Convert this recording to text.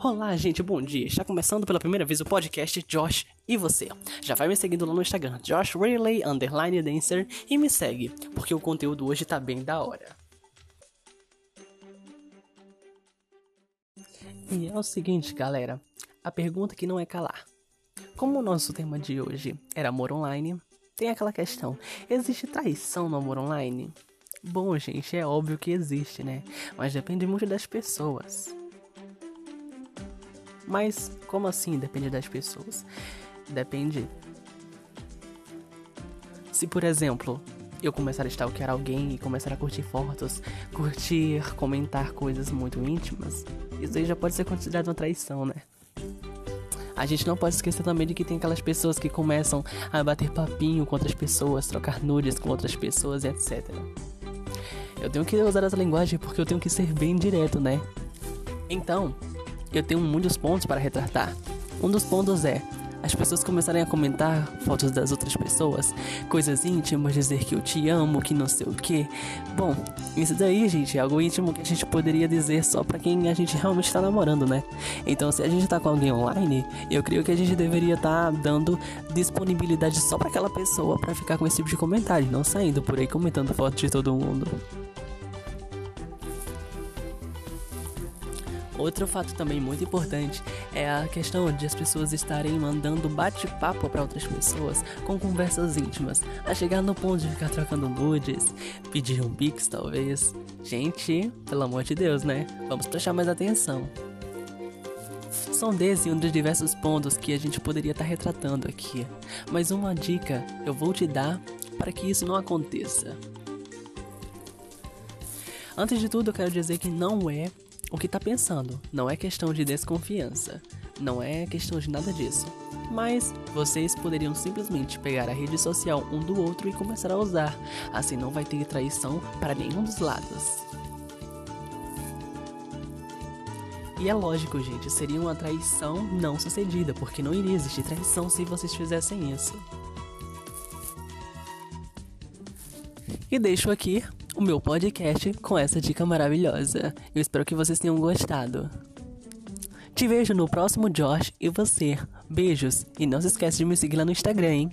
Olá, gente, bom dia. Está começando pela primeira vez o podcast Josh e você. Já vai me seguindo lá no Instagram, Josh Riley underline dancer e me segue, porque o conteúdo hoje tá bem da hora. E é o seguinte, galera, a pergunta que não é calar. Como o nosso tema de hoje era amor online, tem aquela questão: existe traição no amor online? Bom, gente, é óbvio que existe, né? Mas depende muito das pessoas. Mas como assim depende das pessoas? Depende. Se, por exemplo, eu começar a stalkear alguém e começar a curtir fotos, curtir, comentar coisas muito íntimas, isso aí já pode ser considerado uma traição, né? A gente não pode esquecer também de que tem aquelas pessoas que começam a bater papinho com outras pessoas, trocar nudes com outras pessoas, etc. Eu tenho que usar essa linguagem porque eu tenho que ser bem direto, né? Então, eu tenho muitos pontos para retratar. Um dos pontos é as pessoas começarem a comentar fotos das outras pessoas, coisas íntimas, dizer que eu te amo, que não sei o que. Bom, isso daí, gente, é algo íntimo que a gente poderia dizer só para quem a gente realmente está namorando, né? Então, se a gente tá com alguém online, eu creio que a gente deveria estar tá dando disponibilidade só para aquela pessoa para ficar com esse tipo de comentário, não saindo por aí comentando fotos de todo mundo. Outro fato também muito importante é a questão de as pessoas estarem mandando bate-papo para outras pessoas com conversas íntimas, a chegar no ponto de ficar trocando nudes, pedir um pix talvez. Gente, pelo amor de Deus, né? Vamos prestar mais atenção. São desses um dos diversos pontos que a gente poderia estar tá retratando aqui, mas uma dica eu vou te dar para que isso não aconteça. Antes de tudo, eu quero dizer que não é o que tá pensando. Não é questão de desconfiança. Não é questão de nada disso. Mas vocês poderiam simplesmente pegar a rede social um do outro e começar a usar. Assim não vai ter traição para nenhum dos lados. E é lógico, gente, seria uma traição não sucedida, porque não iria existir traição se vocês fizessem isso. E deixo aqui o meu podcast com essa dica maravilhosa. Eu espero que vocês tenham gostado. Te vejo no próximo Josh e você. Beijos e não se esquece de me seguir lá no Instagram, hein?